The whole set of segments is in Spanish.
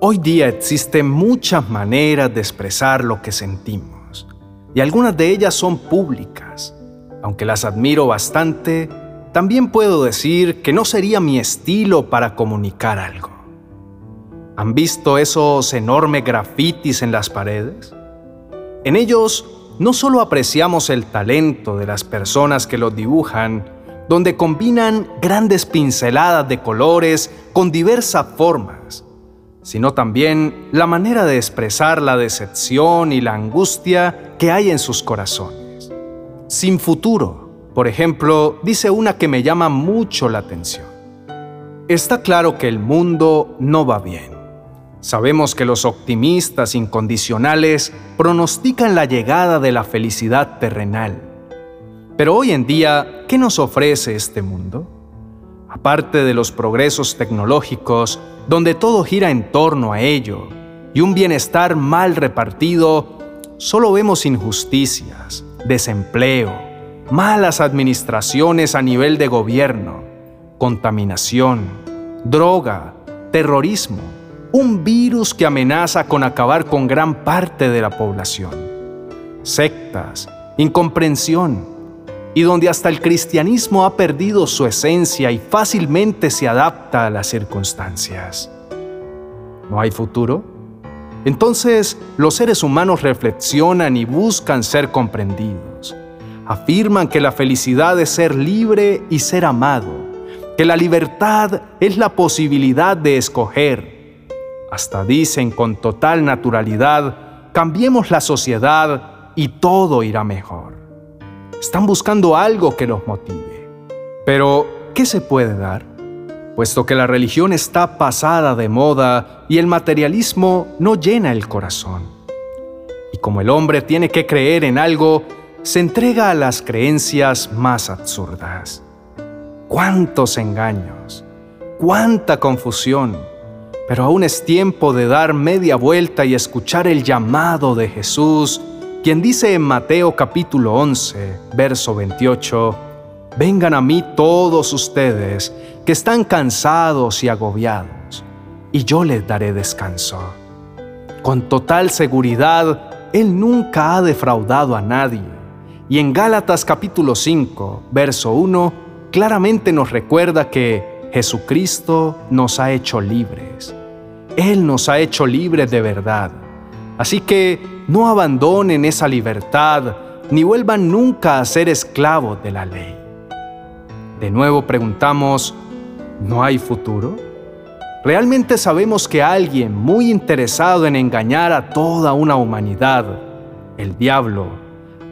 Hoy día existen muchas maneras de expresar lo que sentimos, y algunas de ellas son públicas. Aunque las admiro bastante, también puedo decir que no sería mi estilo para comunicar algo. ¿Han visto esos enormes grafitis en las paredes? En ellos no solo apreciamos el talento de las personas que los dibujan, donde combinan grandes pinceladas de colores con diversas formas, sino también la manera de expresar la decepción y la angustia que hay en sus corazones. Sin futuro, por ejemplo, dice una que me llama mucho la atención. Está claro que el mundo no va bien. Sabemos que los optimistas incondicionales pronostican la llegada de la felicidad terrenal. Pero hoy en día, ¿qué nos ofrece este mundo? Aparte de los progresos tecnológicos, donde todo gira en torno a ello, y un bienestar mal repartido, solo vemos injusticias, desempleo, malas administraciones a nivel de gobierno, contaminación, droga, terrorismo, un virus que amenaza con acabar con gran parte de la población, sectas, incomprensión, y donde hasta el cristianismo ha perdido su esencia y fácilmente se adapta a las circunstancias. ¿No hay futuro? Entonces los seres humanos reflexionan y buscan ser comprendidos. Afirman que la felicidad es ser libre y ser amado, que la libertad es la posibilidad de escoger. Hasta dicen con total naturalidad, cambiemos la sociedad y todo irá mejor. Están buscando algo que los motive. Pero, ¿qué se puede dar? Puesto que la religión está pasada de moda y el materialismo no llena el corazón. Y como el hombre tiene que creer en algo, se entrega a las creencias más absurdas. ¡Cuántos engaños! ¡Cuánta confusión! Pero aún es tiempo de dar media vuelta y escuchar el llamado de Jesús quien dice en Mateo capítulo 11, verso 28, Vengan a mí todos ustedes que están cansados y agobiados, y yo les daré descanso. Con total seguridad, Él nunca ha defraudado a nadie. Y en Gálatas capítulo 5, verso 1, claramente nos recuerda que Jesucristo nos ha hecho libres. Él nos ha hecho libres de verdad. Así que no abandonen esa libertad ni vuelvan nunca a ser esclavos de la ley. De nuevo preguntamos, ¿no hay futuro? ¿Realmente sabemos que alguien muy interesado en engañar a toda una humanidad, el diablo,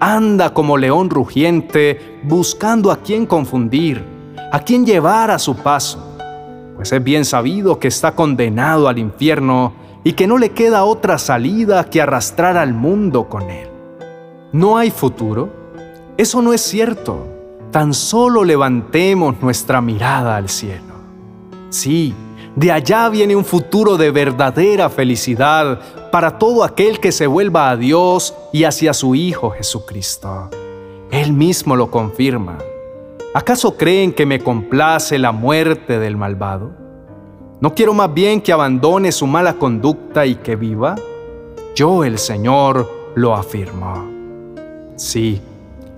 anda como león rugiente buscando a quien confundir, a quien llevar a su paso? Pues es bien sabido que está condenado al infierno y que no le queda otra salida que arrastrar al mundo con él. ¿No hay futuro? Eso no es cierto. Tan solo levantemos nuestra mirada al cielo. Sí, de allá viene un futuro de verdadera felicidad para todo aquel que se vuelva a Dios y hacia su Hijo Jesucristo. Él mismo lo confirma. ¿Acaso creen que me complace la muerte del malvado? ¿No quiero más bien que abandone su mala conducta y que viva? Yo, el Señor, lo afirmo. Sí,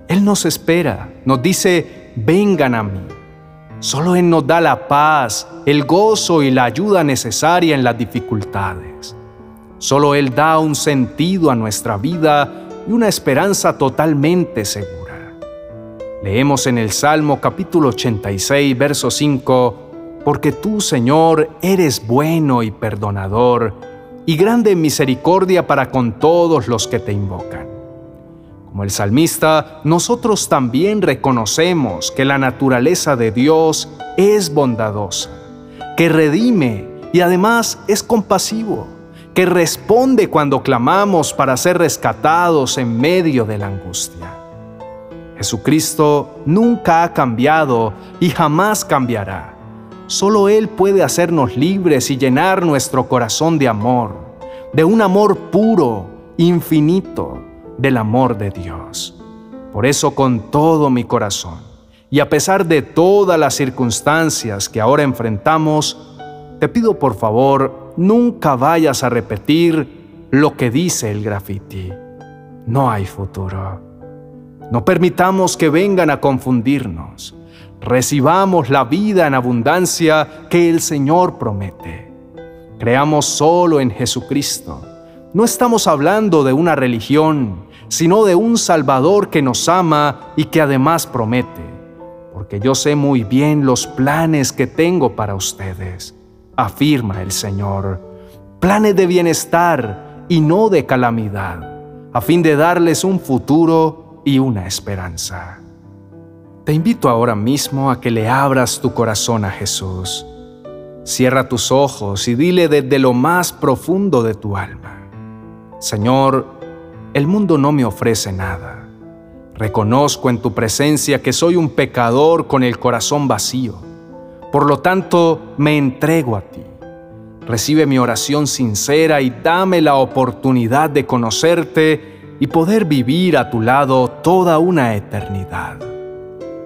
Él nos espera, nos dice, vengan a mí. Solo Él nos da la paz, el gozo y la ayuda necesaria en las dificultades. Solo Él da un sentido a nuestra vida y una esperanza totalmente segura. Leemos en el Salmo capítulo 86, verso 5, porque tú, Señor, eres bueno y perdonador, y grande misericordia para con todos los que te invocan. Como el salmista, nosotros también reconocemos que la naturaleza de Dios es bondadosa, que redime y además es compasivo, que responde cuando clamamos para ser rescatados en medio de la angustia. Jesucristo nunca ha cambiado y jamás cambiará Solo Él puede hacernos libres y llenar nuestro corazón de amor, de un amor puro, infinito, del amor de Dios. Por eso con todo mi corazón, y a pesar de todas las circunstancias que ahora enfrentamos, te pido por favor, nunca vayas a repetir lo que dice el graffiti. No hay futuro. No permitamos que vengan a confundirnos. Recibamos la vida en abundancia que el Señor promete. Creamos solo en Jesucristo. No estamos hablando de una religión, sino de un Salvador que nos ama y que además promete. Porque yo sé muy bien los planes que tengo para ustedes, afirma el Señor. Planes de bienestar y no de calamidad, a fin de darles un futuro y una esperanza. Te invito ahora mismo a que le abras tu corazón a Jesús. Cierra tus ojos y dile desde lo más profundo de tu alma, Señor, el mundo no me ofrece nada. Reconozco en tu presencia que soy un pecador con el corazón vacío. Por lo tanto, me entrego a ti. Recibe mi oración sincera y dame la oportunidad de conocerte y poder vivir a tu lado toda una eternidad.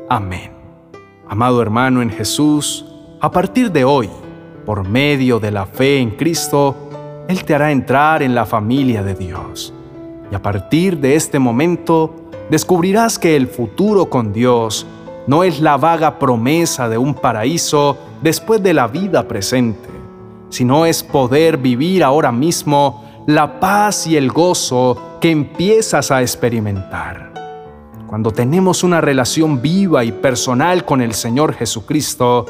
Amén. Amado hermano en Jesús, a partir de hoy, por medio de la fe en Cristo, Él te hará entrar en la familia de Dios. Y a partir de este momento, descubrirás que el futuro con Dios no es la vaga promesa de un paraíso después de la vida presente, sino es poder vivir ahora mismo la paz y el gozo que empiezas a experimentar. Cuando tenemos una relación viva y personal con el Señor Jesucristo,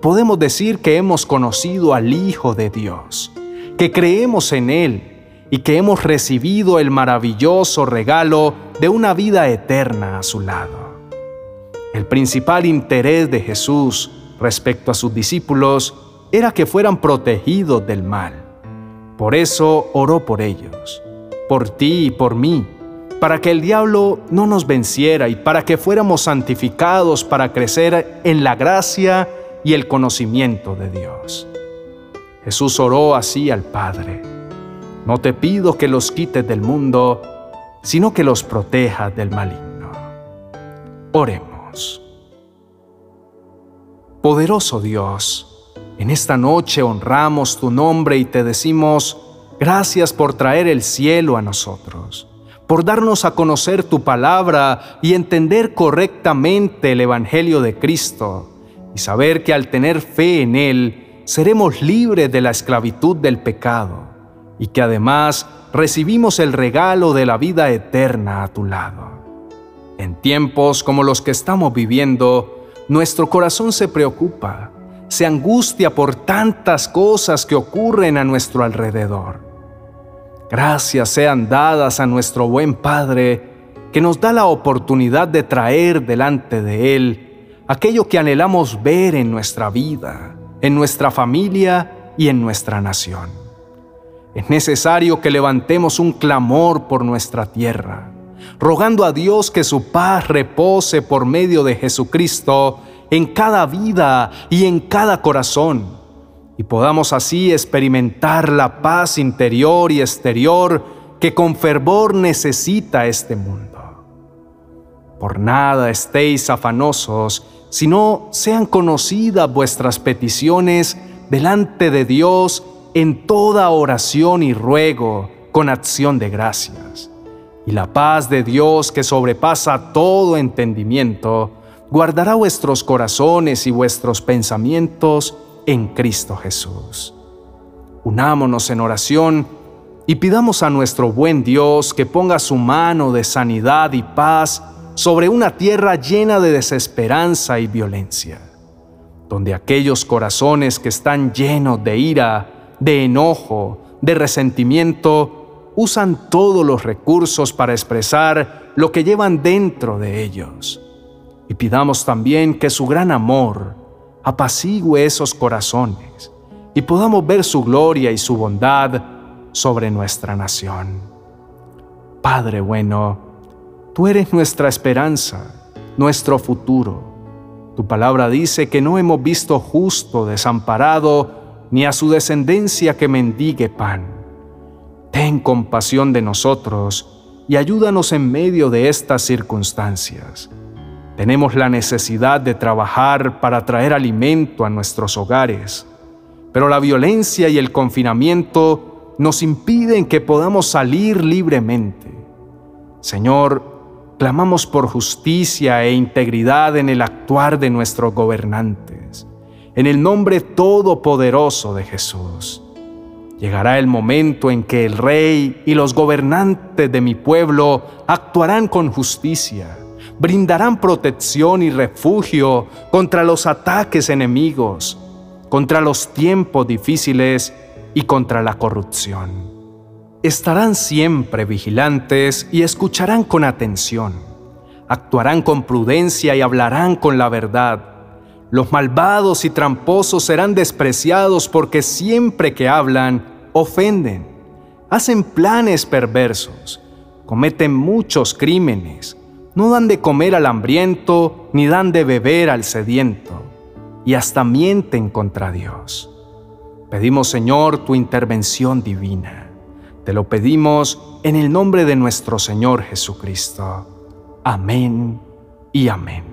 podemos decir que hemos conocido al Hijo de Dios, que creemos en Él y que hemos recibido el maravilloso regalo de una vida eterna a su lado. El principal interés de Jesús respecto a sus discípulos era que fueran protegidos del mal. Por eso oró por ellos, por ti y por mí, para que el diablo no nos venciera y para que fuéramos santificados para crecer en la gracia y el conocimiento de Dios. Jesús oró así al Padre. No te pido que los quites del mundo, sino que los protejas del maligno. Oremos. Poderoso Dios, en esta noche honramos tu nombre y te decimos, gracias por traer el cielo a nosotros por darnos a conocer tu palabra y entender correctamente el Evangelio de Cristo, y saber que al tener fe en Él seremos libres de la esclavitud del pecado, y que además recibimos el regalo de la vida eterna a tu lado. En tiempos como los que estamos viviendo, nuestro corazón se preocupa, se angustia por tantas cosas que ocurren a nuestro alrededor. Gracias sean dadas a nuestro buen Padre, que nos da la oportunidad de traer delante de Él aquello que anhelamos ver en nuestra vida, en nuestra familia y en nuestra nación. Es necesario que levantemos un clamor por nuestra tierra, rogando a Dios que su paz repose por medio de Jesucristo en cada vida y en cada corazón y podamos así experimentar la paz interior y exterior que con fervor necesita este mundo. Por nada estéis afanosos, sino sean conocidas vuestras peticiones delante de Dios en toda oración y ruego con acción de gracias. Y la paz de Dios que sobrepasa todo entendimiento, guardará vuestros corazones y vuestros pensamientos en Cristo Jesús. Unámonos en oración y pidamos a nuestro buen Dios que ponga su mano de sanidad y paz sobre una tierra llena de desesperanza y violencia, donde aquellos corazones que están llenos de ira, de enojo, de resentimiento, usan todos los recursos para expresar lo que llevan dentro de ellos. Y pidamos también que su gran amor, apacigüe esos corazones y podamos ver su gloria y su bondad sobre nuestra nación. Padre bueno, tú eres nuestra esperanza, nuestro futuro. Tu palabra dice que no hemos visto justo desamparado ni a su descendencia que mendigue pan. Ten compasión de nosotros y ayúdanos en medio de estas circunstancias tenemos la necesidad de trabajar para traer alimento a nuestros hogares. pero la violencia y el confinamiento nos impiden que podamos salir libremente. Señor, clamamos por justicia e integridad en el actuar de nuestros gobernantes, en el nombre todopoderoso de Jesús. Llegará el momento en que el rey y los gobernantes de mi pueblo actuarán con justicia, brindarán protección y refugio contra los ataques enemigos, contra los tiempos difíciles y contra la corrupción. Estarán siempre vigilantes y escucharán con atención. Actuarán con prudencia y hablarán con la verdad. Los malvados y tramposos serán despreciados porque siempre que hablan, ofenden, hacen planes perversos, cometen muchos crímenes, no dan de comer al hambriento ni dan de beber al sediento, y hasta mienten contra Dios. Pedimos, Señor, tu intervención divina. Te lo pedimos en el nombre de nuestro Señor Jesucristo. Amén y amén.